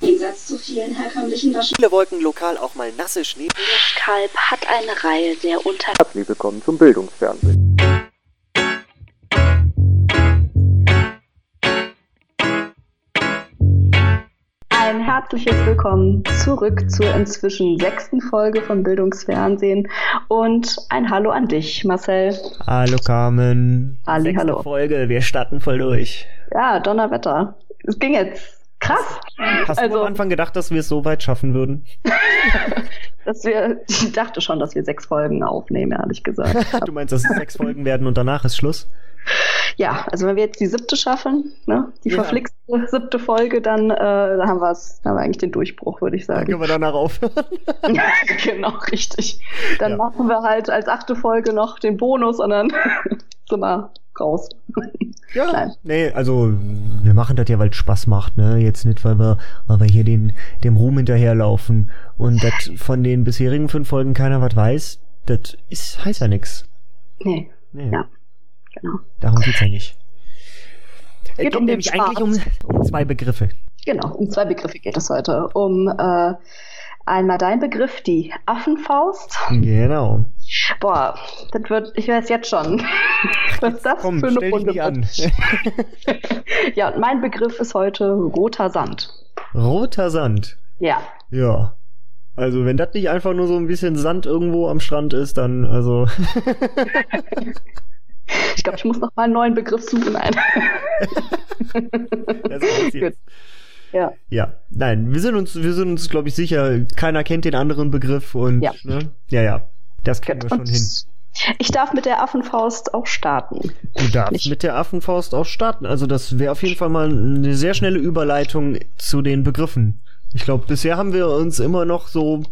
Im Gegensatz zu vielen herkömmlichen Waschen. Viele Wolken lokal auch mal nasse Schnee. Kalb hat eine Reihe sehr unter... Herzlich willkommen zum Bildungsfernsehen. Ein herzliches Willkommen zurück zur inzwischen sechsten Folge von Bildungsfernsehen und ein Hallo an dich, Marcel. Hallo Carmen. Ali, Sechste hallo. Folge, wir starten voll durch. Ja, Donnerwetter. Es ging jetzt krass. Hast Also- du am Anfang gedacht, dass wir es so weit schaffen würden? Dass wir, ich dachte schon, dass wir sechs Folgen aufnehmen, ehrlich gesagt. du meinst, dass es sechs Folgen werden und danach ist Schluss? ja, also wenn wir jetzt die siebte schaffen, ne, die Ja. verflixte siebte Folge, dann äh, da haben wir es, haben wir eigentlich den Durchbruch, würde ich Dann sagen. können wir danach aufhören. Ja, genau, richtig. Dann Ja. machen wir halt als achte Folge noch den Bonus und dann sind wir raus. Ja. Nein. Nee, also wir machen das ja, weil es Spaß macht, ne? Jetzt nicht, weil wir, weil wir hier den, dem Ruhm hinterherlaufen und das von den bisherigen fünf Folgen keiner was weiß, das ist, heißt ja nix. Nee, Nee, Ja. genau. Darum geht's ja nicht. Es Geht um nämlich eigentlich um, um zwei Begriffe. Genau, um zwei Begriffe geht es heute. Um äh, einmal dein Begriff, die Affenfaust. Genau. Boah, das wird, ich weiß jetzt schon, was das Komm, für eine stell dich Runde an. wird. Ja, und mein Begriff ist heute roter Sand. Roter Sand. Ja, Ja. Also, wenn das nicht einfach nur so ein bisschen Sand irgendwo am Strand ist, dann, also. ich glaube, ich muss noch mal einen neuen Begriff suchen. Nein. das ist Gut. Ja. Ja, nein, wir sind uns, wir sind uns, glaube ich, sicher, keiner kennt den anderen Begriff und, Ja. ne? Ja, ja. Das kriegen wir schon hin. Ich darf mit der Affenfaust auch starten. Du darfst nicht- mit der Affenfaust auch starten. Also, das wäre auf jeden Fall mal eine sehr schnelle Überleitung zu den Begriffen. Ich glaube, bisher haben wir uns immer noch so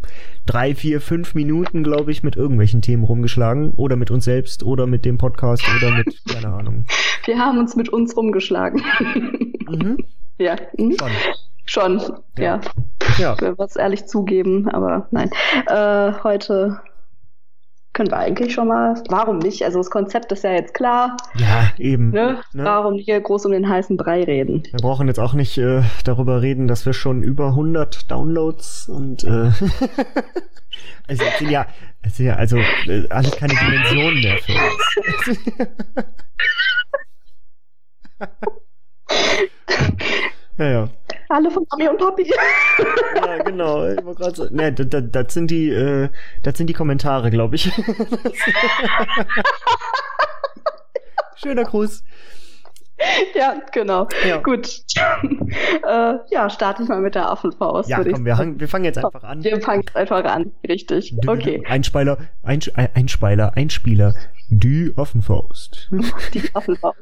drei, vier, fünf Minuten, glaube ich, mit irgendwelchen Themen rumgeschlagen. Oder mit uns selbst, oder mit dem Podcast, oder mit, keine Ahnung. Wir haben uns mit uns rumgeschlagen. Mhm. ja, hm? Schon. schon. Ja. Ja. Ja. Ich will was ehrlich zugeben, aber nein. Äh, heute können wir eigentlich schon mal. Warum nicht? Also das Konzept ist ja jetzt klar. Ja, eben. Ne? Ne? Warum hier groß um den heißen Brei reden? Wir brauchen jetzt auch nicht äh, darüber reden, dass wir schon über 100 Downloads und äh, also es sind ja, es sind ja also äh, alles keine Dimensionen mehr für uns. ja, ja. Alle von Mami und Papi. Ja, genau. Ich wollte gerade so, ne, das, das, das sind die, äh, das sind die Kommentare, glaube ich. Schöner Gruß. ja, genau. Ja. Gut. äh, ja, starte ich mal mit der Affenfaust. Ja, komm, wir, hang, wir fangen jetzt einfach an. Wir fangen jetzt einfach an. Richtig. Okay. Einspeiler, äh, Einspeiler, Einspieler. Die Affenfaust. Die Affenfaust.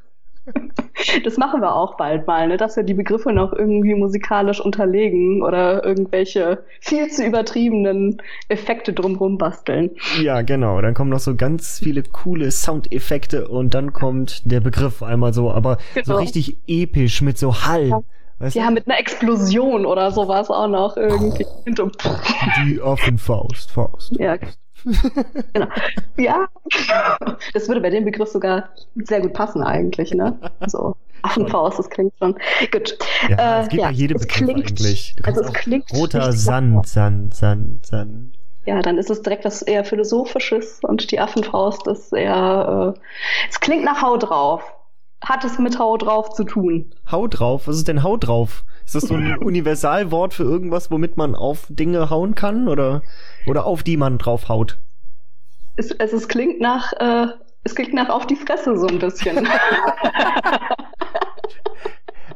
Das machen wir auch bald mal, ne? dass wir die Begriffe noch irgendwie musikalisch unterlegen oder irgendwelche viel zu übertriebenen Effekte drumherum basteln. Ja, genau. Dann kommen noch so ganz viele coole Soundeffekte und dann kommt der Begriff einmal so, aber so Genau. richtig episch mit so Hall. Ja. Weißt Ja, mit einer Explosion oder sowas auch noch irgendwie. Du? Die Affenfaust, Faust. Ja, genau. Ja, das würde bei dem Begriff sogar sehr gut passen eigentlich, ne? So. Affenfaust, das klingt schon. Gut. Ja, Äh, es geht ja, es Begriff klingt- eigentlich. Also es klingt roter Sand, Sand, Sand, Sand. Ja, dann ist es direkt was eher Philosophisches und die Affenfaust ist eher, äh, es klingt nach Hau drauf. Hat es mit Hau drauf zu tun? Hau drauf. Was ist denn Hau drauf? Ist das so ein Universalwort für irgendwas, womit man auf Dinge hauen kann oder oder auf die man drauf haut? Es, es, es klingt nach, äh, es klingt nach auf die Fresse so ein bisschen.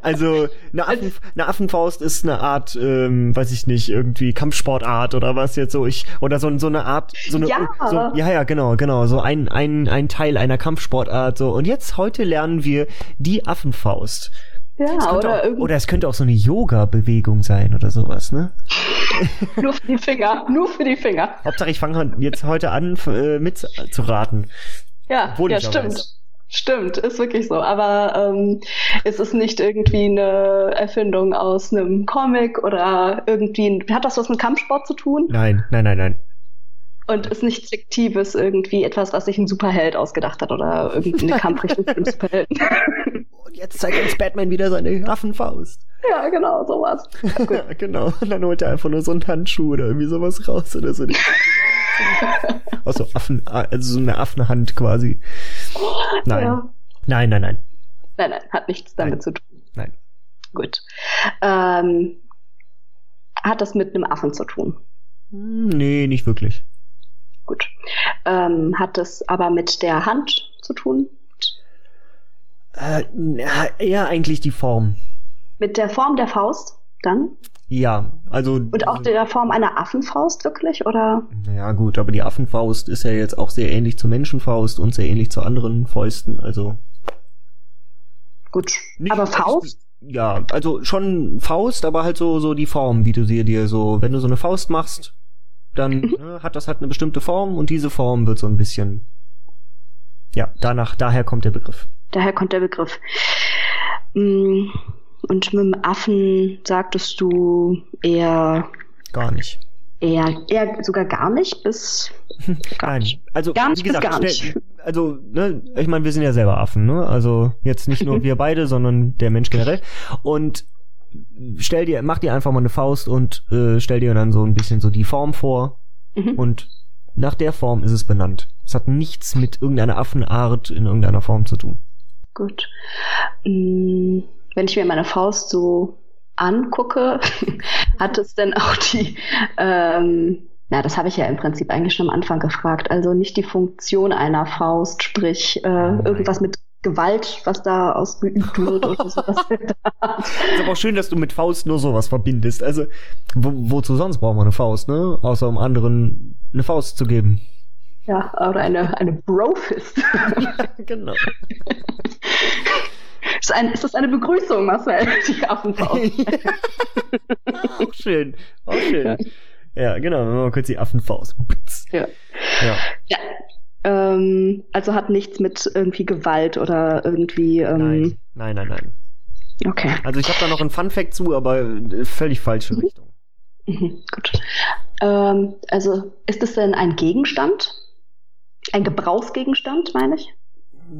Also eine, Affen, eine Affenfaust ist eine Art, ähm, weiß ich nicht, irgendwie Kampfsportart oder was jetzt so ich oder so, so eine Art, so eine, Ja. so, ja ja genau genau so ein ein ein Teil einer Kampfsportart so und jetzt heute lernen wir die Affenfaust. Ja, oder auch, oder es könnte auch so eine Yoga-Bewegung sein oder sowas, ne? nur für die Finger, nur für die Finger. Hauptsache ich fange jetzt heute an äh, mit zu raten. Ja, Obwohl ja stimmt. weiß. Stimmt, ist wirklich so. Aber ähm, es ist nicht irgendwie eine Erfindung aus einem Comic oder irgendwie. Hat das was mit Kampfsport zu tun? Nein, nein, nein, nein. Und ist nichts Fiktives irgendwie etwas, was sich ein Superheld ausgedacht hat oder irgendeine Kampfrichtung für einen Superhelden. Und jetzt zeigt uns Batman wieder seine Affenfaust. Ja, genau, sowas. Ja, genau. Und dann holt er einfach nur so einen Handschuh oder irgendwie sowas raus oder so. Aus so Affen, also so eine Affenhand quasi. Nein. Ja. Nein, nein, nein. Nein, nein, hat nichts damit Nein. zu tun. Nein. Gut. Ähm, hat das mit einem Affen zu tun? Hm, Nee, nicht wirklich. Gut. Ähm, hat das aber mit der Hand zu tun? Na, eher eigentlich die Form. Mit der Form der Faust dann? Ja, also. Und auch der Form einer Affenfaust wirklich? Oder? Ja, gut, aber die Affenfaust ist ja jetzt auch sehr ähnlich zur Menschenfaust und sehr ähnlich zu anderen Fäusten, also. Gut. Nicht- aber Faust? Ja, also schon Faust, aber halt so, so die Form, wie du sie dir so, wenn du so eine Faust machst, dann Mhm. ne, hat das halt eine bestimmte Form und diese Form wird so ein bisschen. Ja, danach, daher kommt der Begriff. Daher kommt der Begriff. Mm, Und mit dem Affen sagtest du eher, Gar nicht. eher, eher sogar gar nicht bis gar Nein, nicht. also Gar nicht wie gesagt, bis gar nicht. also ne, ich meine, wir sind ja selber Affen, ne? Also jetzt nicht nur wir beide, sondern der Mensch generell. Und stell dir, mach dir einfach mal eine Faust und äh, stell dir dann so ein bisschen so die Form vor Mhm. und nach der Form ist es benannt. Es hat nichts mit irgendeiner Affenart in irgendeiner Form zu tun. Gut. Mm, Wenn ich mir meine Faust so angucke, hat es denn auch die, ähm, na, das habe ich ja im Prinzip eigentlich schon am Anfang gefragt. Also nicht die Funktion einer Faust, sprich äh, Nein. irgendwas mit Gewalt, was da ausgeübt wird oder sowas. Ist aber auch schön, dass du mit Faust nur sowas verbindest. Also, wo, wozu sonst brauchen wir eine Faust, ne? Außer um anderen eine Faust zu geben. Ja, oder eine, eine Brofist. genau. ist, ein, ist das eine Begrüßung, Marcel? Die Affenfaust. auch schön. Auch schön. Ja, genau. Machen wir mal kurz die Affenfaust. Ja. Ja. Ja. Ähm, also hat nichts mit irgendwie Gewalt oder irgendwie. Ähm, Nein. Nein, nein, nein. Okay. Also ich habe da noch einen Fun Fact zu, aber äh, völlig falsche Richtung. Mhm, gut. Ähm, also ist es denn ein Gegenstand? Ein Gebrauchsgegenstand, meine ich?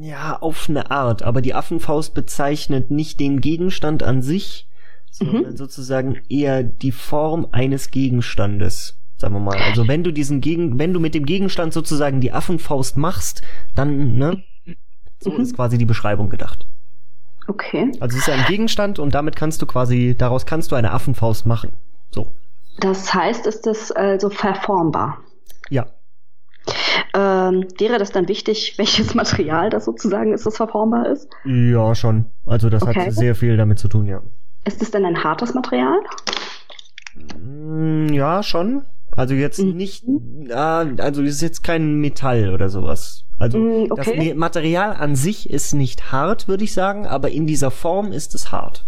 Ja, auf eine Art. Aber die Affenfaust bezeichnet nicht den Gegenstand an sich, sondern sozusagen eher die Form eines Gegenstandes. Sagen wir mal. Also wenn du diesen Gegen, wenn du mit dem Gegenstand sozusagen die Affenfaust machst, dann, ne? So Mhm. ist quasi die Beschreibung gedacht. Okay. Also es ist ein Gegenstand und damit kannst du quasi, daraus kannst du eine Affenfaust machen. So. Das heißt, ist es also verformbar? Ja. Ähm, wäre das dann wichtig, welches Material das sozusagen ist, das verformbar ist? Ja, schon. Also das Okay. hat sehr viel damit zu tun, ja. Ist es denn ein hartes Material? Mm, Ja, schon. Also jetzt Mhm. nicht, also es ist jetzt kein Metall oder sowas. Also Mm, das okay. Me- Material an sich ist nicht hart, würde ich sagen, aber in dieser Form ist es hart.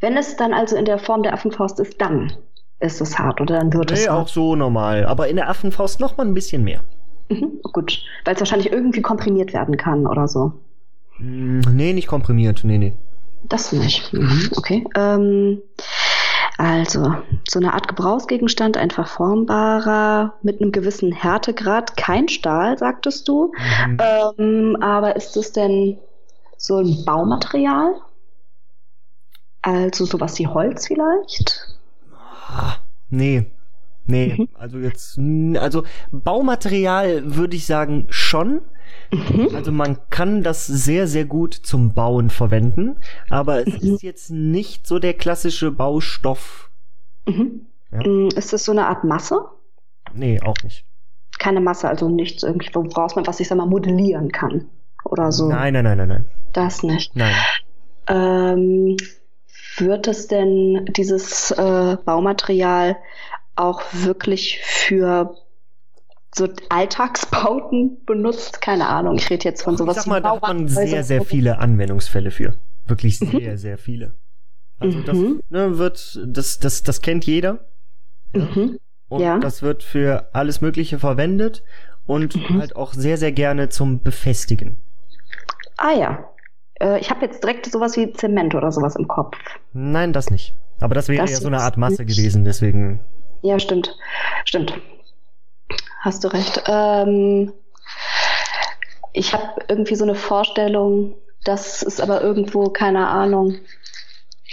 Wenn es dann also in der Form der Affenfaust ist, dann ist es hart oder dann wird es Nee, hart. auch so normal. Aber in der Affenfaust noch mal ein bisschen mehr. Mhm, gut, weil es wahrscheinlich irgendwie komprimiert werden kann oder so. Mm, Nee, nicht komprimiert. Nee, nee. Das nicht. Mhm, okay. Ähm, also, so eine Art Gebrauchsgegenstand, ein verformbarer, mit einem gewissen Härtegrad, kein Stahl, sagtest du. Mhm. Ähm, aber ist es denn so ein Baumaterial? Also sowas wie Holz vielleicht? Ah, nee. Nee, Mhm. also jetzt, also Baumaterial würde ich sagen schon. Mhm. Also man kann das sehr, sehr gut zum Bauen verwenden, aber es Mhm. ist jetzt nicht so der klassische Baustoff. Mhm. Ja. Mm, Ist es so eine Art Masse? Nee, auch nicht. Keine Masse, also nichts irgendwie, woraus man was ich sag mal modellieren kann. Oder so. Nein, nein, nein, nein, nein. Das nicht. Nein. Ähm, wird es denn dieses äh, Baumaterial auch wirklich für so Alltagsbauten benutzt? Keine Ahnung, ich rede jetzt von ich sowas sag wie mal, da hat man sehr, sehr viele Anwendungsfälle für. Wirklich sehr, sehr viele. Also das Mhm. ne, wird, das, das, das kennt jeder. Mhm. Und Ja. das wird für alles Mögliche verwendet und Mhm. halt auch sehr, sehr gerne zum Befestigen. Ah ja. Äh, ich habe jetzt direkt sowas wie Zement oder sowas im Kopf. Nein, das nicht. Aber das wäre Das ja so eine Art Masse nicht- gewesen, deswegen. Ja, stimmt. Stimmt. Hast du recht. Ähm, ich habe irgendwie so eine Vorstellung, dass es aber irgendwo, keine Ahnung,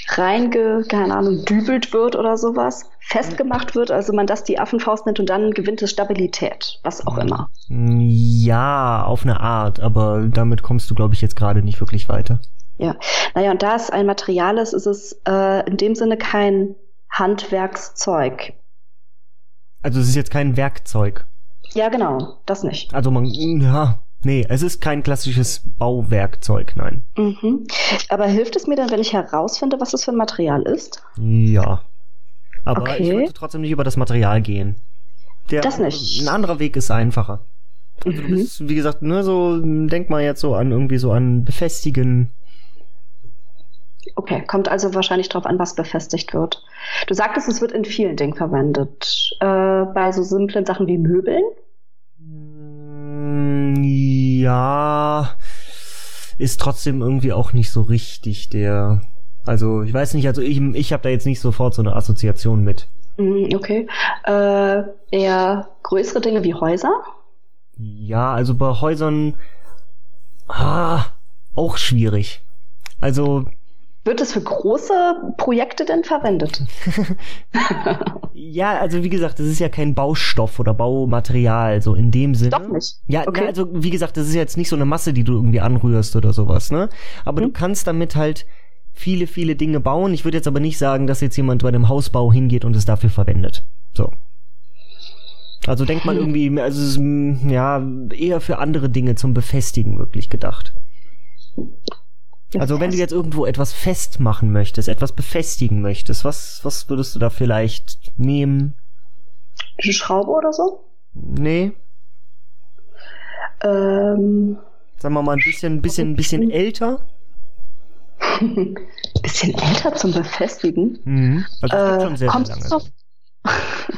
reinge, keine Ahnung, dübelt wird oder sowas, festgemacht wird, also man das die Affenfaust nennt und dann gewinnt es Stabilität, was auch immer. Ja, auf eine Art, aber damit kommst du, glaube ich, jetzt gerade nicht wirklich weiter. Ja, naja, und da es ein Material ist, ist es äh, in dem Sinne kein Handwerkszeug. Also es ist jetzt kein Werkzeug. Ja, genau, das nicht. Also man, ja, nee, es ist kein klassisches Bauwerkzeug, nein. Mhm. Aber hilft es mir dann, wenn ich herausfinde, was es für ein Material ist? Ja. Aber Okay. ich wollte trotzdem nicht über das Material gehen. Der, Das nicht. Ein anderer Weg ist einfacher. Also du Mhm. bist, wie gesagt, ne, so, denk mal jetzt so an irgendwie so an Befestigen. Okay, kommt also wahrscheinlich drauf an, was befestigt wird. Du sagtest, es wird in vielen Dingen verwendet. Äh, bei so simplen Sachen wie Möbeln? Mm, Ja, ist trotzdem irgendwie auch nicht so richtig der. Also ich weiß nicht, also ich, ich habe da jetzt nicht sofort so eine Assoziation mit. Mhm, okay. Äh, eher größere Dinge wie Häuser? Ja, also bei Häusern ah, auch schwierig. Also Wird es für große Projekte denn verwendet? ja, also wie gesagt, das ist ja kein Baustoff oder Baumaterial so in dem Sinne. Doch nicht. Ja, Okay. ja, also wie gesagt, das ist jetzt nicht so eine Masse, die du irgendwie anrührst oder sowas, ne? Aber du Mhm. kannst damit halt viele, viele Dinge bauen. Ich würde jetzt aber nicht sagen, dass jetzt jemand bei einem Hausbau hingeht und es dafür verwendet. So. Also denk mal Hm. irgendwie, also es ist, ja, eher für andere Dinge zum Befestigen wirklich gedacht. Also wenn du jetzt irgendwo etwas festmachen möchtest, etwas befestigen möchtest, was, was würdest du da vielleicht nehmen? Eine Schraube oder so? Nee, Ähm, sagen wir mal ein bisschen, bisschen, bisschen älter. Bisschen älter zum Befestigen. Mhm. Also das Äh, schon sehr, kommt sehr es lange.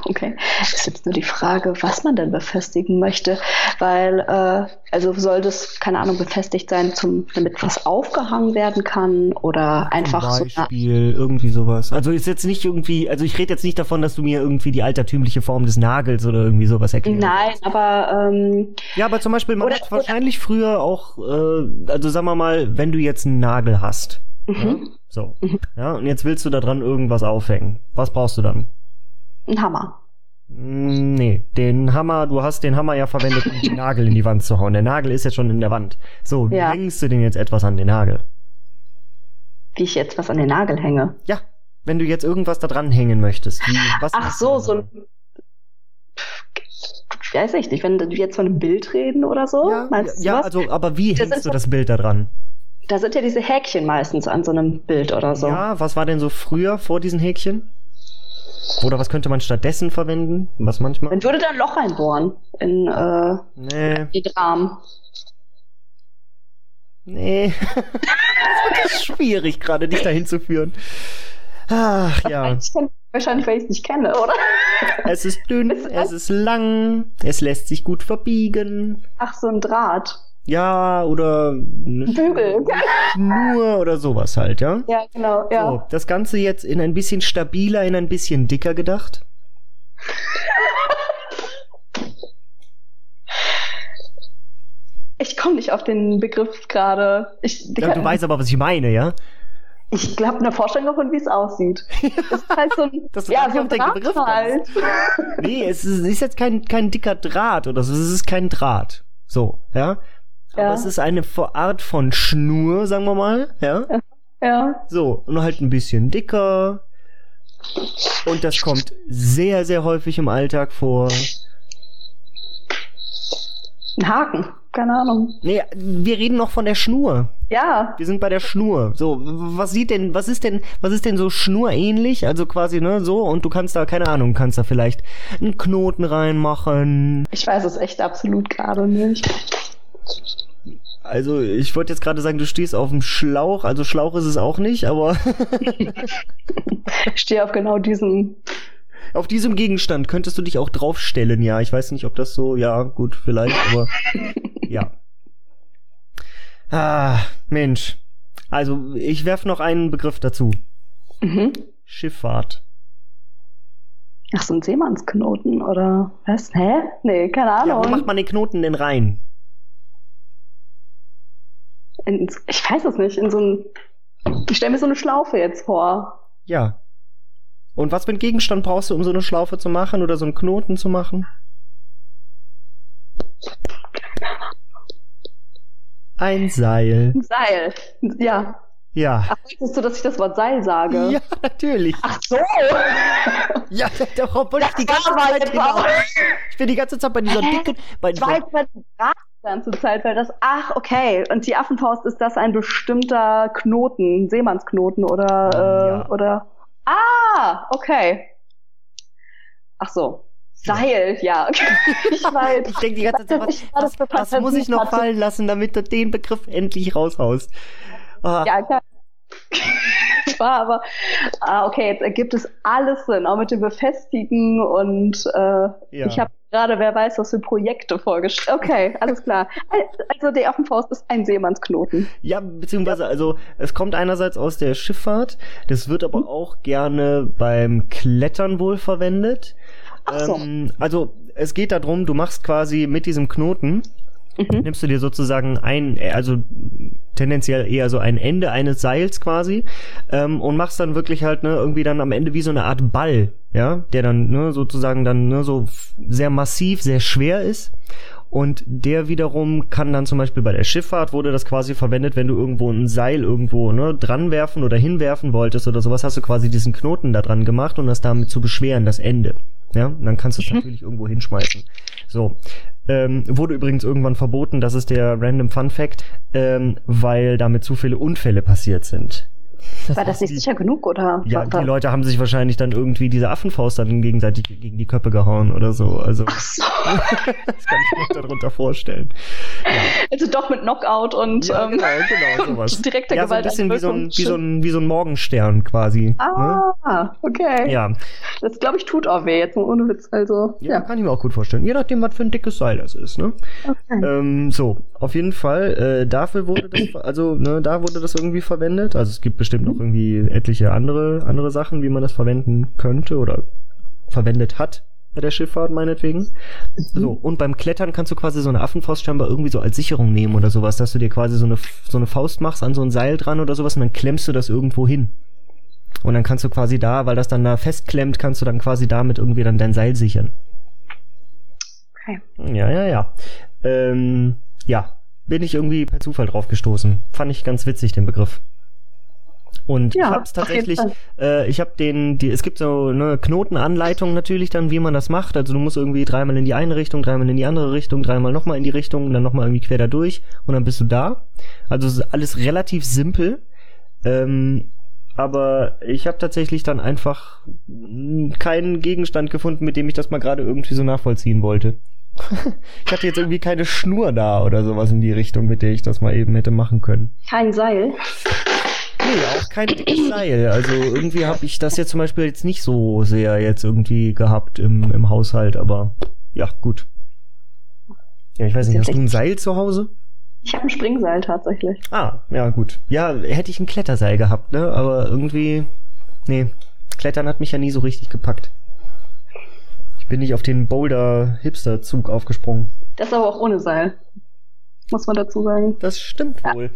Okay, ist jetzt nur die Frage, was man denn befestigen möchte, weil äh, also soll das keine Ahnung befestigt sein, zum damit was aufgehangen werden kann oder einfach so Zum Beispiel irgendwie sowas. Also ist jetzt nicht irgendwie, also ich rede jetzt nicht davon, dass du mir irgendwie die altertümliche Form des Nagels oder irgendwie sowas erklärst. Nein, aber ähm, Ja, aber zum Beispiel, man Oder- hat wahrscheinlich früher auch, äh, also sagen wir mal, wenn du jetzt einen Nagel hast, ja, mhm, so, Mhm. ja, und jetzt willst du da dran irgendwas aufhängen. Was brauchst du dann? ein Hammer. Mm, Nee, den Hammer, du hast den Hammer ja verwendet, um den Nagel in die Wand zu hauen. Der Nagel ist jetzt schon in der Wand. So, wie Ja. hängst du denn jetzt etwas an den Nagel? Wie ich jetzt was an den Nagel hänge. Ja, wenn du jetzt irgendwas da dran hängen möchtest. Wie, Ach so, so ein Pff, weiß ich nicht, wenn wir jetzt von einem Bild reden oder so, Ja, meinst du ja also, aber wie Das hängst du das Bild da dran? Da sind ja diese Häkchen meistens an so einem Bild oder so. Ja, was war denn so früher vor diesen Häkchen? Oder was könnte man stattdessen verwenden? Was manchmal? Man würde da ein Loch reinbohren in äh, Nee, den Rahmen. nee. das ist schwierig, gerade dich dahin zu führen. Ach ja. Wahrscheinlich, weil ich es nicht kenne, oder? Es ist dünn, es ist lang, es lässt sich gut verbiegen. Ach, so ein Draht. Ja, oder Bügel. Schnur oder sowas halt, ja? Ja, genau, ja. So, das Ganze jetzt in ein bisschen stabiler, in ein bisschen dicker gedacht. Ich komme nicht auf den Begriff gerade. Ja, du weißt aber, was ich meine, ja? ich glaube, eine Vorstellung davon, wie es aussieht. Das ist halt so ein, Das ja, so ein Draht Begriff halt. Nee, es ist, ist jetzt kein, kein dicker Draht oder so, es ist kein Draht. So, ja? Aber Ja. es ist eine Art von Schnur, sagen wir mal, ja? Ja. So, und halt ein bisschen dicker. Und das kommt sehr, sehr häufig im Alltag vor. Ein Haken. Keine Ahnung. Nee, wir reden noch von der Schnur. Ja. Wir sind bei der Schnur. So, was sieht denn, was ist denn, was ist denn so schnurähnlich? Also quasi, ne, so, und du kannst da, keine Ahnung, kannst da vielleicht einen Knoten reinmachen. Ich weiß es echt absolut gerade nicht. Also, ich wollte jetzt gerade sagen, du stehst auf dem Schlauch, also Schlauch ist es auch nicht, aber Ich stehe auf genau diesem. auf diesem Gegenstand könntest du dich auch draufstellen, ja. Ich weiß nicht, ob das so, ja, gut, vielleicht, aber ja. Ah, Mensch. Also, ich werf noch einen Begriff dazu. Mhm. Schifffahrt. Ach, so ein Seemannsknoten oder was? Hä? Nee, keine Ja, Ahnung. wo macht man den Knoten denn rein? In, ich weiß es nicht, in so ein Ich stelle mir so eine Schlaufe jetzt vor. Ja. Und was für einen Gegenstand brauchst du, um so eine Schlaufe zu machen oder so einen Knoten zu machen? Ein Seil. Ein Seil. Ja. Ja. Ach, möchtest du, dass ich das Wort Seil sage? Ja, natürlich. Ach so. Ja, doch, obwohl ich die Das ganze Zeit genau, Ich bin die ganze Zeit bei dieser Hä? dicken, bei dieser, ganze Zeit, weil das, ach, okay. Und die Affenfaust ist das ein bestimmter Knoten, Seemannsknoten oder, äh, Ja. oder, ah, okay. Ach so. Seil, ja. Okay. Ich weiß. ich denke die ganze Zeit, was, das was für muss ich noch fallen lassen, damit du den Begriff endlich raushaust? Ah, Ja, klar. war aber, ah, okay, jetzt ergibt es alles Sinn, auch mit dem Befestigen und äh, Ja. ich habe gerade, wer weiß, was für Projekte vorgestellt. Okay, alles klar. Also die Affenfaust ist ein Seemannsknoten. Ja, beziehungsweise, also es kommt einerseits aus der Schifffahrt, das wird aber auch gerne beim Klettern wohl verwendet. Ach so. Ähm, also es geht darum, du machst quasi mit diesem Knoten, Mhm. nimmst du dir sozusagen ein, äh, also tendenziell eher so ein Ende eines Seils quasi ähm, und machst dann wirklich halt ne irgendwie dann am Ende wie so eine Art Ball, ja, der dann ne sozusagen dann ne so sehr massiv, sehr schwer ist und der wiederum kann dann zum Beispiel bei der Schifffahrt wurde das quasi verwendet, wenn du irgendwo ein Seil irgendwo ne dran werfen oder hinwerfen wolltest oder sowas, hast du quasi diesen Knoten da dran gemacht und das damit zu beschweren, das Ende. Ja, und dann kannst du es natürlich irgendwo hinschmeißen. So. Ähm, wurde übrigens irgendwann verboten, das ist der Random Fun Fact, ähm, weil damit zu viele Unfälle passiert sind. War das nicht die, sicher genug, oder? Ja, die Leute haben sich wahrscheinlich dann irgendwie diese Affenfaust dann gegenseitig gegen die Köpfe gehauen oder so. Also, Ach so. das kann ich mir darunter vorstellen. Also doch mit Knockout und Ja, ähm, genau, genau, sowas. direkter Ja, so ein Gewalt. bisschen wie so ein, wie so ein, wie so ein Morgenstern quasi. Ne? Ah, okay. Ja. Das glaube ich tut auch weh, jetzt mal ohne Witz. Also, ja, ja. kann ich mir auch gut vorstellen. Je nachdem, was für ein dickes Seil das ist, ne? Okay. Ähm, so, auf jeden Fall, äh, dafür wurde das, also, ne, da wurde das irgendwie verwendet. Also es gibt bestimmt noch irgendwie etliche andere, andere Sachen, wie man das verwenden könnte oder verwendet hat bei der Schifffahrt meinetwegen. So, und beim Klettern kannst du quasi so eine Affenfaust scheinbar irgendwie so als Sicherung nehmen oder sowas, dass du dir quasi so eine, so eine Faust machst an so ein Seil dran oder sowas und dann klemmst du das irgendwo hin. Und dann kannst du quasi da, weil das dann da festklemmt, kannst du dann quasi damit irgendwie dann dein Seil sichern. Okay. Ja, ja, ja. Ähm, ja, bin ich irgendwie per Zufall drauf gestoßen. Fand ich ganz witzig, den Begriff. Und Ja, ich hab's auf jeden tatsächlich, äh, ich habe den, die, es gibt so eine Knotenanleitung natürlich dann, wie man das macht. Also du musst irgendwie dreimal in die eine Richtung, dreimal in die andere Richtung, dreimal nochmal in die Richtung, dann nochmal irgendwie quer da durch und dann bist du da. Also es ist alles relativ simpel. Ähm, aber ich habe tatsächlich dann einfach mm, keinen Gegenstand gefunden, mit dem ich das mal gerade irgendwie so nachvollziehen wollte. ich hatte jetzt irgendwie keine Schnur da oder sowas in die Richtung, mit der ich das mal eben hätte machen können. Kein Seil. Nee, auch kein dickes Seil. Also irgendwie habe ich das jetzt zum Beispiel jetzt nicht so sehr jetzt irgendwie gehabt im, im Haushalt, aber ja, gut. Ja, ich weiß nicht, hast du ein Seil zu Hause? Ich habe ein Springseil tatsächlich. Ah, ja, gut. Ja, hätte ich ein Kletterseil gehabt, ne? Aber irgendwie, nee, Klettern hat mich ja nie so richtig gepackt. Ich bin nicht auf den Boulder-Hipster-Zug aufgesprungen. Das aber auch ohne Seil. Muss man dazu sagen. Das stimmt wohl.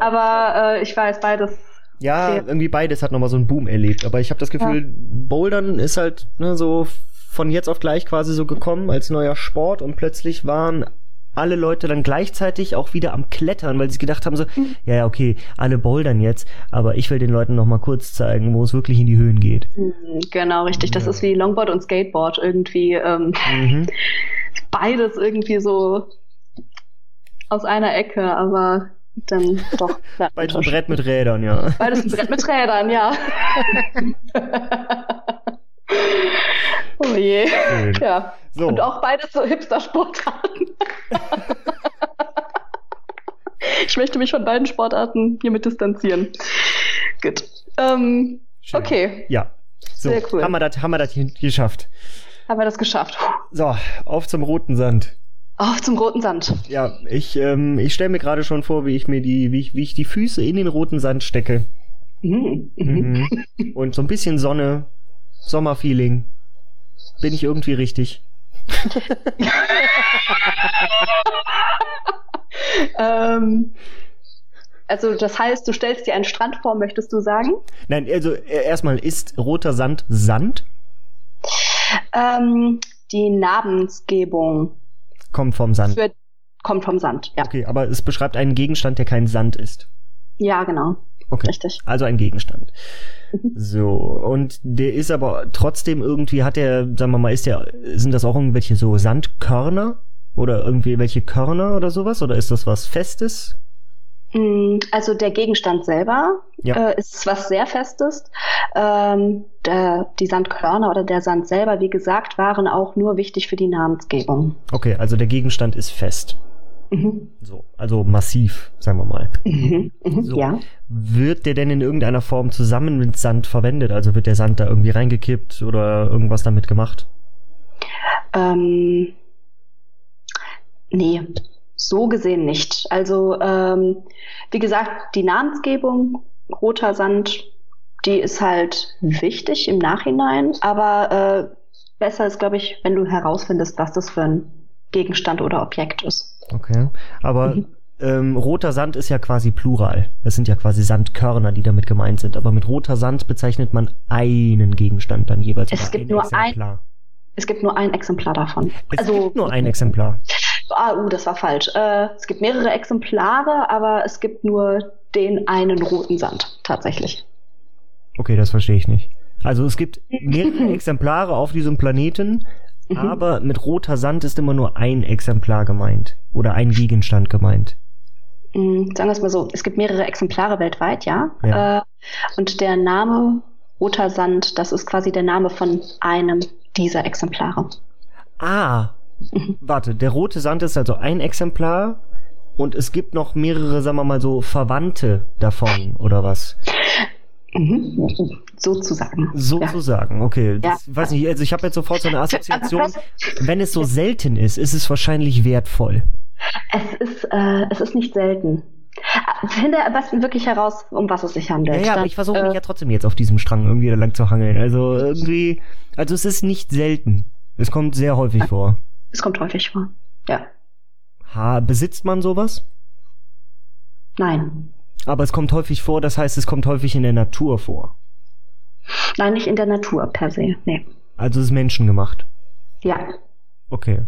Aber äh, ich weiß beides. Ja, Okay. irgendwie beides hat nochmal so einen Boom erlebt. Aber ich habe das Gefühl, Bouldern ist halt ne, so von jetzt auf gleich quasi so gekommen als neuer Sport und plötzlich waren alle Leute dann gleichzeitig auch wieder am Klettern, weil sie gedacht haben so, ja, ja, okay, alle bouldern jetzt, aber ich will den Leuten noch mal kurz zeigen, wo es wirklich in die Höhen geht. Hm, Genau, richtig. Das Ja. ist wie Longboard und Skateboard irgendwie. Ähm, Mhm. beides irgendwie so aus einer Ecke, aber dann doch. Beides ein. Brett mit Rädern, ja. Beides ein Brett mit Rädern, ja. oh je. Schön. Ja. So. Und auch beides so Hipster-Sportarten. ich möchte mich von beiden Sportarten hiermit distanzieren. Gut. Ähm, okay, Ja. So, Sehr cool. haben wir das haben wir das geschafft. haben wir das geschafft. So, auf zum roten Sand. Auf zum roten Sand. Ja, ich, ähm, ich stelle mir gerade schon vor, wie ich mir die, wie ich, wie ich die Füße in den roten Sand stecke. Mhm. Mhm. Und so ein bisschen Sonne, Sommerfeeling. Bin ich irgendwie richtig? ähm, Also das heißt, du stellst dir einen Strand vor, möchtest du sagen? Nein, also äh, erstmal, ist roter Sand Sand? Ähm, die Namensgebung Kommt vom Sand. für, kommt vom Sand, ja. Okay, aber es beschreibt einen Gegenstand, der kein Sand ist. Ja, genau. Okay. Richtig. Also ein Gegenstand. Mhm. So, und der ist aber trotzdem irgendwie, hat der, sagen wir mal, ist der, sind das auch irgendwelche so Sandkörner? Oder irgendwie welche Körner oder sowas? Oder ist das was Festes? Mm, Also der Gegenstand selber Ja. äh, ist was sehr Festes. Ähm, der, die Sandkörner oder der Sand selber, wie gesagt, waren auch nur wichtig für die Namensgebung. Okay, also der Gegenstand ist fest. Mhm. So, also massiv, sagen wir mal. Mhm. Mhm. So. Ja. Wird der denn in irgendeiner Form zusammen mit Sand verwendet? Also wird der Sand da irgendwie reingekippt oder irgendwas damit gemacht? Ähm, nee, so gesehen nicht. Also, ähm, wie gesagt, die Namensgebung, roter Sand, die ist halt wichtig im Nachhinein, aber äh, besser ist, glaube ich, wenn du herausfindest, was das für ein Gegenstand oder Objekt ist. Okay. Aber Mhm. ähm, roter Sand ist ja quasi Plural. Das sind ja quasi Sandkörner, die damit gemeint sind. Aber mit roter Sand bezeichnet man einen Gegenstand dann jeweils. Es gibt ein nur ein- Exemplar. Es gibt nur ein Exemplar davon. Es also, gibt nur ein Exemplar. Ah, uh, das war falsch. Äh, es gibt mehrere Exemplare, aber es gibt nur den einen roten Sand, tatsächlich. Okay, das verstehe ich nicht. Also es gibt mehrere Exemplare auf diesem Planeten, Mhm. aber mit roter Sand ist immer nur ein Exemplar gemeint. Oder ein Gegenstand gemeint. Mm, Sagen wir es mal so, es gibt mehrere Exemplare weltweit, ja. Ja. Äh, und der Name Roter Sand, das ist quasi der Name von einem dieser Exemplare. Ah. Warte, der rote Sand ist also ein Exemplar und es gibt noch mehrere, sagen wir mal so, Verwandte davon oder was? Mhm. Sozusagen. Ja. Sozusagen, okay. Das, weiß nicht, also ich habe jetzt sofort so eine Assoziation. Was- Wenn es so selten ist, ist es wahrscheinlich wertvoll. Es ist, äh, es ist nicht selten. Finde am besten wirklich heraus, um was es sich handelt. Ja, ja, aber ich versuche äh, mich ja trotzdem jetzt auf diesem Strang irgendwie da lang zu hangeln. Also irgendwie, also es ist nicht selten. Es kommt sehr häufig vor. Es kommt häufig vor. Ja. Ha, besitzt man sowas? Nein. Aber es kommt häufig vor, das heißt, es kommt häufig in der Natur vor. Nein, nicht in der Natur per se. Nee. Also es ist menschengemacht. Ja. Okay.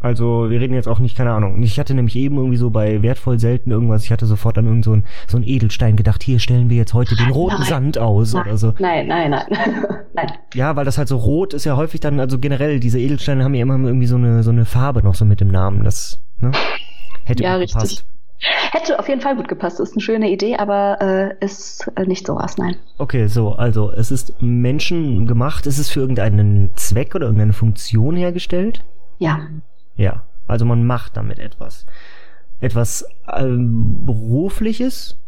Also, wir reden jetzt auch nicht, keine Ahnung. Ich hatte nämlich eben irgendwie so bei wertvoll selten irgendwas, ich hatte sofort an irgend so ein, so ein Edelstein gedacht, hier stellen wir jetzt heute den roten Nein. Sand aus Nein, oder so. nein, nein, nein. nein. Ja, weil das halt so rot ist ja häufig dann, also generell, diese Edelsteine haben ja immer irgendwie so eine, so eine Farbe noch so mit dem Namen. Das, ne? Hätte Ja, gut richtig. gepasst. Hätte auf jeden Fall gut gepasst. Ist eine schöne Idee, aber äh, ist äh, nicht sowas, nein. Okay, so, also, es ist menschengemacht. Ist es für irgendeinen Zweck oder irgendeine Funktion hergestellt? Ja. Ja, also man macht damit etwas. Etwas ähm, berufliches?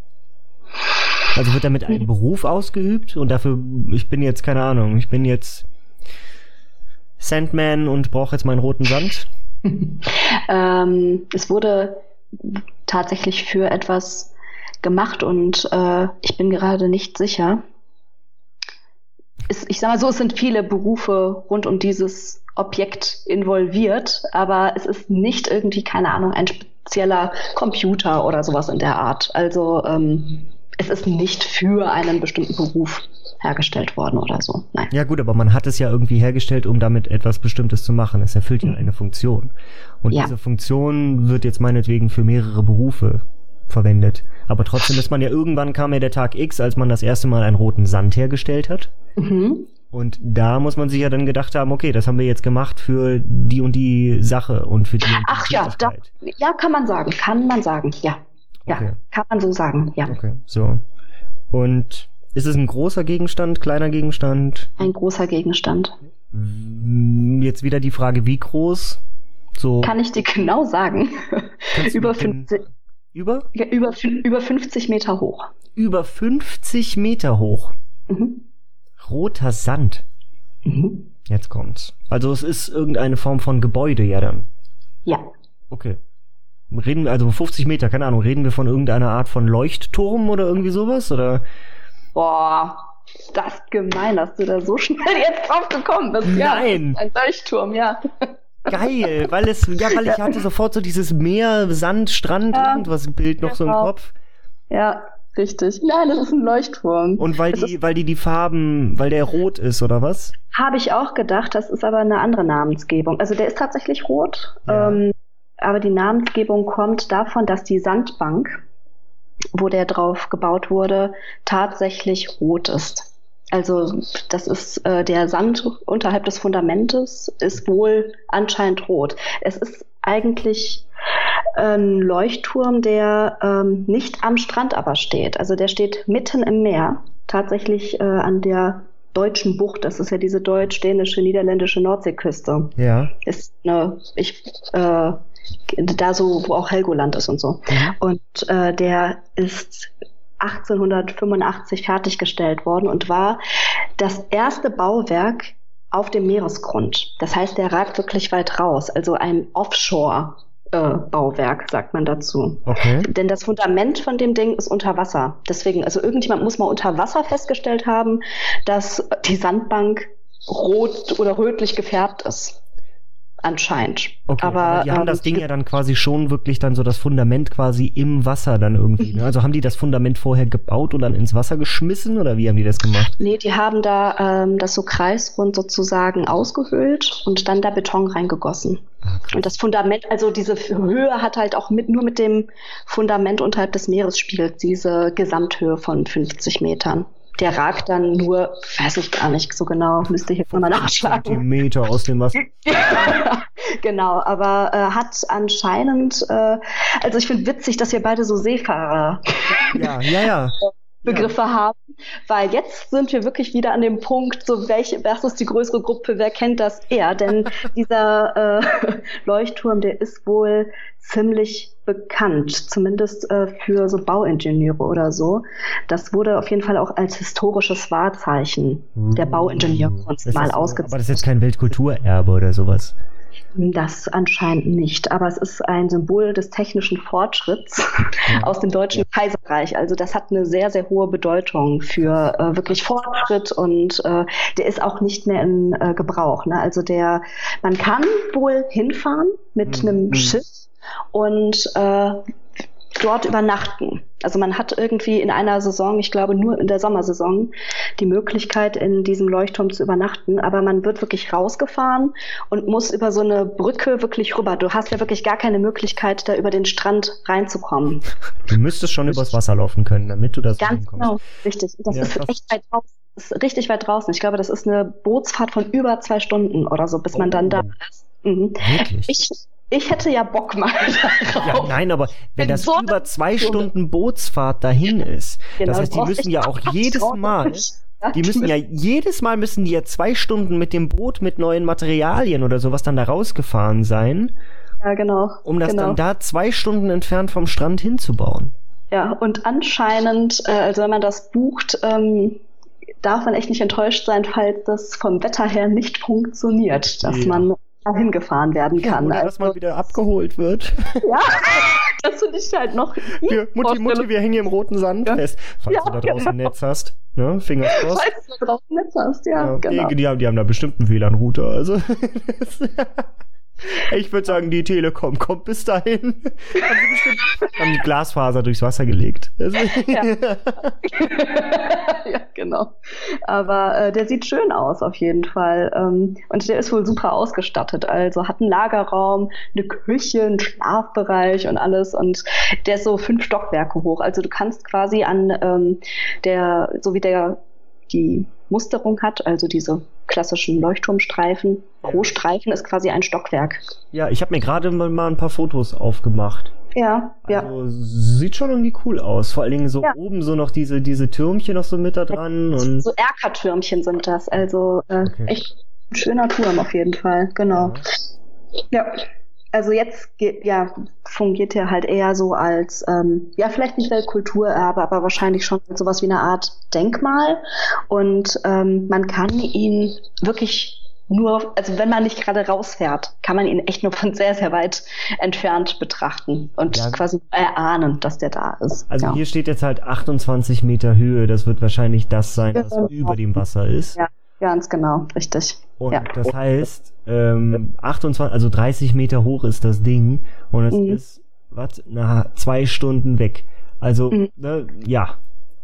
Also wird damit ein Beruf ausgeübt und dafür, ich bin jetzt, keine Ahnung, ich bin jetzt Sandman und brauche jetzt meinen roten Sand. ähm, es wurde tatsächlich für etwas gemacht und äh, ich bin gerade nicht sicher. Es, ich sag mal so, es sind viele Berufe rund um dieses Objekt involviert, aber es ist nicht irgendwie, keine Ahnung, ein spezieller Computer oder sowas in der Art. Also ähm, es ist nicht für einen bestimmten Beruf hergestellt worden oder so. Nein. Ja gut, aber man hat es ja irgendwie hergestellt, um damit etwas Bestimmtes zu machen. Es erfüllt ja Mhm. eine Funktion. Und Ja. diese Funktion wird jetzt meinetwegen für mehrere Berufe verwendet. Aber trotzdem ist man ja irgendwann kam ja der Tag X, als man das erste Mal einen roten Sand hergestellt hat. Mhm. Und da muss man sich ja dann gedacht haben, okay, das haben wir jetzt gemacht für die und die Sache und für die und die Ach ja, da, ja, kann man sagen, kann man sagen, ja. Ja, Okay. kann man so sagen, ja. Okay, so. Und ist es ein großer Gegenstand, kleiner Gegenstand? Ein großer Gegenstand. Jetzt wieder die Frage, wie groß? So Kann ich dir genau sagen. Über, mit dem- 50, über ja, über, über 50 Meter hoch. über 50 Meter hoch. Mhm. Roter Sand. Mhm. Jetzt kommt's. Also es ist irgendeine Form von Gebäude ja dann. Ja. Okay. Reden also 50 Meter, keine Ahnung, reden wir von irgendeiner Art von Leuchtturm oder irgendwie sowas oder Boah, ist das gemein, dass du da so schnell jetzt drauf gekommen bist. Ja, Nein. Ein Leuchtturm, ja. geil, weil es ja, weil ich hatte sofort so dieses Meer, Sand, Strand, Ja. irgendwas Bild noch so im Genau. Kopf. Ja, richtig. Nein, das ist ein Leuchtturm. Und weil die, weil die die Farben, weil der rot ist, oder was? Habe ich auch gedacht, das ist aber eine andere Namensgebung. Also der ist tatsächlich rot, Ja. ähm, aber die Namensgebung kommt davon, dass die Sandbank, wo der drauf gebaut wurde, tatsächlich rot ist. Also das ist äh, der Sand unterhalb des Fundamentes ist wohl anscheinend rot. Es ist eigentlich ein Leuchtturm, der ähm, nicht am Strand aber steht. Also der steht mitten im Meer, tatsächlich äh, an der deutschen Bucht. Das ist ja diese deutsch-dänische, niederländische Nordseeküste. Ja. Ist eine, ich, äh, da so, wo auch Helgoland ist und so. Mhm. Und äh, der ist 1885 fertiggestellt worden und war das erste Bauwerk auf dem Meeresgrund. Das heißt, der ragt wirklich weit raus, also ein Offshore-Bauwerk, sagt man dazu. Okay. Denn das Fundament von dem Ding ist unter Wasser. Deswegen, also irgendjemand muss mal unter Wasser festgestellt haben, dass die Sandbank rot oder rötlich gefärbt ist. Anscheinend. Okay, aber, aber, die haben ähm, das Ding ja dann quasi schon wirklich dann so das Fundament quasi im Wasser dann irgendwie. Ne? Also haben die das Fundament vorher gebaut und dann ins Wasser geschmissen oder wie haben die das gemacht? Nee, die haben da ähm, das so kreisrund sozusagen ausgehöhlt und dann da Beton reingegossen. Ah, krass. Und das Fundament, also diese Höhe hat halt auch mit, nur mit dem Fundament unterhalb des Meeresspiegels diese Gesamthöhe von 50 Metern. Der ragt dann nur, weiß ich gar nicht so genau, müsste ich jetzt nochmal nachschlagen. Zentimeter aus dem Wasser. genau, aber äh, hat anscheinend, äh, also ich finde witzig, dass wir beide so Seefahrer Ja, ja, ja. Begriffe haben, weil jetzt sind wir wirklich wieder an dem Punkt, so welche, was ist die größere Gruppe, wer kennt das eher? Denn dieser äh, Leuchtturm, der ist wohl ziemlich bekannt, zumindest äh, für so Bauingenieure oder so. Das wurde auf jeden Fall auch als historisches Wahrzeichen der Bauingenieurkunst Ist mal ausgezeichnet. Aber das ist jetzt kein Weltkulturerbe oder sowas. Das anscheinend nicht, aber es ist ein Symbol des technischen Fortschritts Ja. aus dem Deutschen Kaiserreich. Also das hat eine sehr, sehr hohe Bedeutung für äh, wirklich Fortschritt und äh, der ist auch nicht mehr in äh, Gebrauch. Ne? Also der, man kann wohl hinfahren mit Mhm. einem Schiff und äh, dort übernachten. Also man hat irgendwie in einer Saison, ich glaube nur in der Sommersaison, die Möglichkeit, in diesem Leuchtturm zu übernachten. Aber man wird wirklich rausgefahren und muss über so eine Brücke wirklich rüber. Du hast ja wirklich gar keine Möglichkeit, da über den Strand reinzukommen. Du müsstest schon übers Wasser laufen können, damit du das Ganz genau, richtig. Das Ja, ist krass. echt weit draußen. Ist richtig weit draußen. Ich glaube, das ist eine Bootsfahrt von über zwei Stunden oder so, bis man dann da Oh. ist. Mhm. Wirklich? Ich, ich hätte ja Bock mal ja, darauf. nein, aber wenn das so über zwei Stunde- Stunden Bootsfahrt dahin ist, Genau, das heißt, die müssen ja auch jedes. Mal, Ja, die müssen ja jedes Mal müssen die ja zwei Stunden mit dem Boot mit neuen Materialien oder sowas dann da rausgefahren sein, Ja, genau. um das genau. dann da zwei Stunden entfernt vom Strand hinzubauen. Ja, und anscheinend, äh, also wenn man das bucht, ähm, darf man echt nicht enttäuscht sein, falls das vom Wetter her nicht funktioniert, dass Ja. man dahin gefahren werden kann. Oder dass man also, wieder abgeholt wird. ja, das finde ich halt noch. Wir, Mutti, Mutti, wir hängen hier im roten Sand Ja. fest. Falls Ja, du da draußen ein genau. Netz hast, ne? Fingers crossed. Falls du draußen Netz hast, ja, Ja, genau. die, die, haben, die haben da bestimmt einen WLAN-Router. Also ich würde sagen, die Telekom kommt bis dahin. haben sie bestimmt haben die Glasfaser durchs Wasser gelegt. Also, Ja. ja, genau. Aber äh, der sieht schön aus auf jeden Fall. Ähm, und der ist wohl super ausgestattet. Also hat einen Lagerraum, eine Küche, einen Schlafbereich und alles. Und der ist so fünf Stockwerke hoch. Also du kannst quasi an ähm, der, so wie der die Musterung hat, also diese klassischen Leuchtturmstreifen, pro Streifen ist quasi ein Stockwerk. ja, ich habe mir gerade mal, ein paar Fotos aufgemacht. Ja, ja. Also sieht schon irgendwie cool aus. Vor allen Dingen so Ja. oben so noch diese, diese Türmchen noch so mit da dran. Und So Erkertürmchen sind das. Also äh, Okay. echt ein schöner Turm auf jeden Fall. Genau. Ja. Also jetzt ge- ja, fungiert er halt eher so als, ähm, ja, vielleicht nicht Weltkulturerbe, aber wahrscheinlich schon als sowas wie eine Art Denkmal. Und ähm, man kann ihn wirklich nur, also wenn man nicht gerade rausfährt, kann man ihn echt nur von sehr, sehr weit entfernt betrachten und Ja. quasi erahnen, dass der da ist. Also ja. hier steht jetzt halt 28 Meter Höhe. Das wird wahrscheinlich das sein, was Genau. über dem Wasser ist. Ja. Ganz genau, richtig. Und Ja. das heißt, ähm, 28, also 30 Meter hoch ist das Ding und es Mhm. ist, was, na, zwei Stunden weg. Also, Mhm. ne, ja.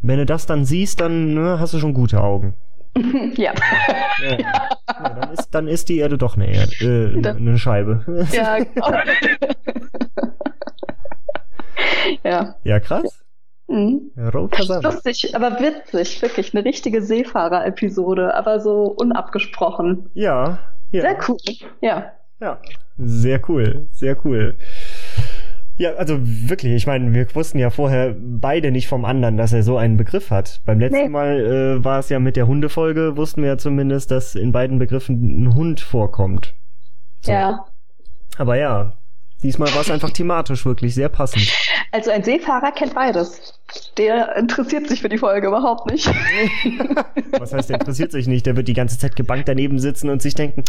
Wenn du das dann siehst, dann ne, hast du schon gute Augen. ja. Ja. Ja, dann, ist, dann ist die Erde doch eine, Erde, äh, Dann- eine Scheibe. ja, genau. ja. Ja, krass. Mhm. Lustig, aber witzig, wirklich. Eine richtige Seefahrer-Episode, aber so unabgesprochen. Ja, ja. Sehr cool. Ja. Ja, sehr cool, sehr cool. Ja, also wirklich, ich meine, wir wussten ja vorher beide nicht vom anderen, dass er so einen Begriff hat. Beim letzten Nee. Mal äh, war es ja mit der Hundefolge, wussten wir ja zumindest, dass in beiden Begriffen ein Hund vorkommt. So. Ja. Aber ja, diesmal war es einfach thematisch wirklich sehr passend. Also ein Seefahrer kennt beides. Der interessiert sich für die Folge überhaupt nicht. Was heißt, der interessiert sich nicht, der wird die ganze Zeit gebankt daneben sitzen und sich denken,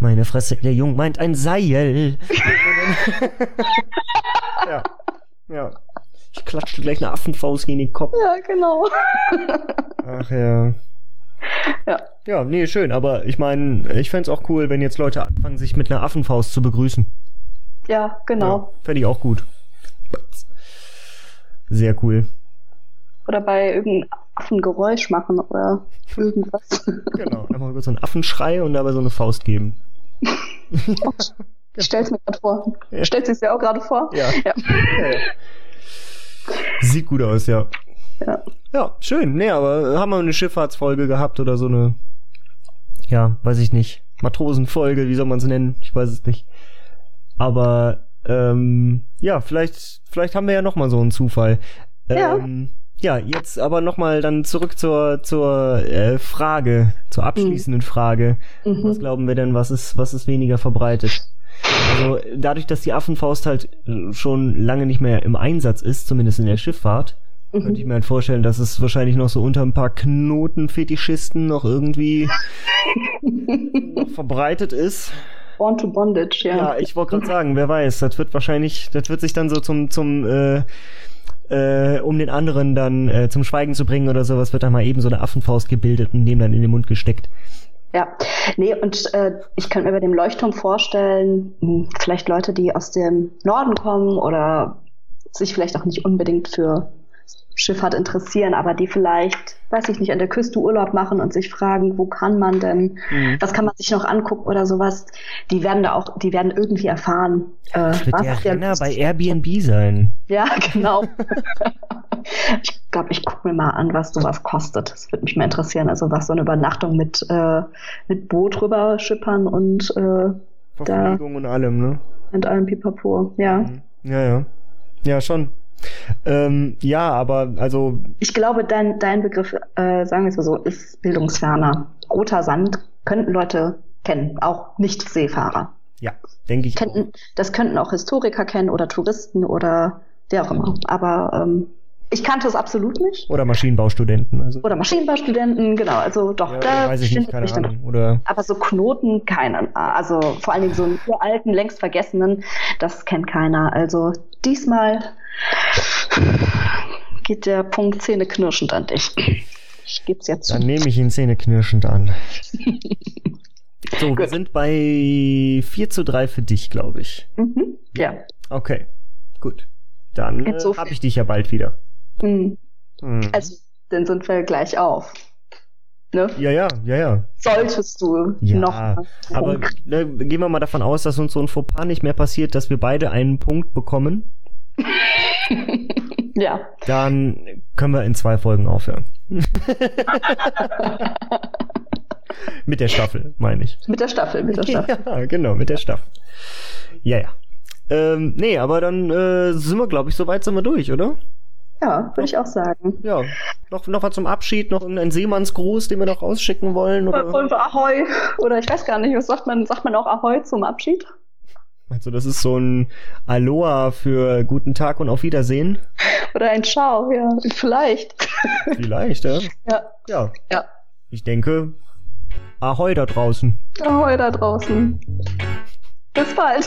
meine Fresse, der Junge meint ein Seil. ja, ja. Ich klatsche gleich eine Affenfaust gegen den Kopf. ja, genau. Ach ja. Ja. Ja, nee, schön, aber ich meine, ich fänd's auch cool, wenn jetzt Leute anfangen, sich mit einer Affenfaust zu begrüßen. Ja, genau. Ja, Fände ich auch gut. Sehr cool. Oder bei irgendeinem Affengeräusch machen oder irgendwas. Genau. Einfach über so einen Affenschrei und dabei so eine Faust geben. Ich stell's mir gerade vor. Ja. Stellt sich ja auch gerade vor? Ja. Ja. Ja, ja. Sieht gut aus, ja. Ja. Ja, schön. Nee, aber haben wir eine Schifffahrtsfolge gehabt oder so eine, ja, weiß ich nicht, Matrosenfolge, wie soll man es nennen? Ich weiß es nicht. Aber, ähm, ja, vielleicht, vielleicht haben wir ja noch mal so einen Zufall. Ja. Ähm, ja, jetzt aber noch mal dann zurück zur, zur äh, Frage, zur abschließenden Frage. Was Mhm. glauben wir denn, was ist, was ist weniger verbreitet? Also dadurch, dass die Affenfaust halt äh, schon lange nicht mehr im Einsatz ist, zumindest in der Schifffahrt, könnte ich Mhm. mir halt vorstellen, dass es wahrscheinlich noch so unter ein paar Knotenfetischisten noch irgendwie noch verbreitet ist. Born to Bondage, ja. Ja, ich wollte gerade sagen, wer weiß, das wird wahrscheinlich, das wird sich dann so zum, zum, äh, äh, um den anderen dann äh, zum Schweigen zu bringen oder sowas, wird dann mal eben so eine Affenfaust gebildet und dem dann in den Mund gesteckt. Ja, nee, und äh, ich könnte mir bei dem Leuchtturm vorstellen, mh, vielleicht Leute, die aus dem Norden kommen oder sich vielleicht auch nicht unbedingt für Schifffahrt interessieren, aber die vielleicht, weiß ich nicht, an der Küste Urlaub machen und sich fragen, wo kann man denn, Mhm. was kann man sich noch angucken oder sowas, die werden da auch, die werden irgendwie erfahren, äh, Das wird der was der Renner bei Airbnb sein. Ja, genau. ich glaube, ich gucke mir mal an, was sowas kostet. Das würde mich mal interessieren. Also was so eine Übernachtung mit, äh, mit Boot rüber schippern und äh, Verpflegung und allem, ne? mit allem Pipapo. Ja. Mhm. Ja, ja. Ja, schon. Ähm, ja, aber also, Ich glaube, dein, dein Begriff, äh, sagen wir es mal so, ist bildungsferner. Roter Sand könnten Leute kennen, auch Nicht-Seefahrer. ja, denke ich. Könnten, das könnten auch Historiker kennen oder Touristen oder wer auch immer. Aber ähm, ich kannte es absolut nicht. Oder Maschinenbaustudenten. Also, Oder Maschinenbaustudenten, genau. Also doch, ja, da weiß ich nicht, keine dann Ahnung. Oder Aber so Knoten keinen. Also vor allen Dingen so einen uralten, längst vergessenen, das kennt keiner. Also diesmal geht der Punkt zähneknirschend an dich. Ich geb's jetzt dann nehme ich ihn zähneknirschend an. So, wir Gut. sind bei 4 zu 3 für dich, glaube ich. Mhm. Ja. Okay, gut. Dann äh, habe ich dich ja bald wieder. Mhm. Hm. Also, dann sind wir gleich auf. Ne? ja, ja, ja, ja. Solltest du Ja, noch. Aber ne, gehen wir mal davon aus, dass uns so ein Fauxpas nicht mehr passiert, dass wir beide einen Punkt bekommen. ja. Dann können wir in zwei Folgen aufhören. mit der Staffel, meine ich. Mit der Staffel, mit der Staffel. Ja, genau, mit der Staffel. Ja, ja. Ähm, nee, aber dann äh, sind wir, glaube ich, soweit sind wir durch, oder? Ja, würde ich auch sagen. Ja. Noch, noch was zum Abschied, noch irgendein Seemannsgruß, den wir noch rausschicken wollen? Oder? Und Ahoi. Oder ich weiß gar nicht, was sagt man? Sagt man auch Ahoi zum Abschied? Also das ist so ein Aloha für guten Tag und auf Wiedersehen. Oder ein Ciao, ja. Vielleicht. Vielleicht, ja. ja. Ja. Ja. Ich denke, Ahoi da draußen. Ahoi da draußen. Bis bald.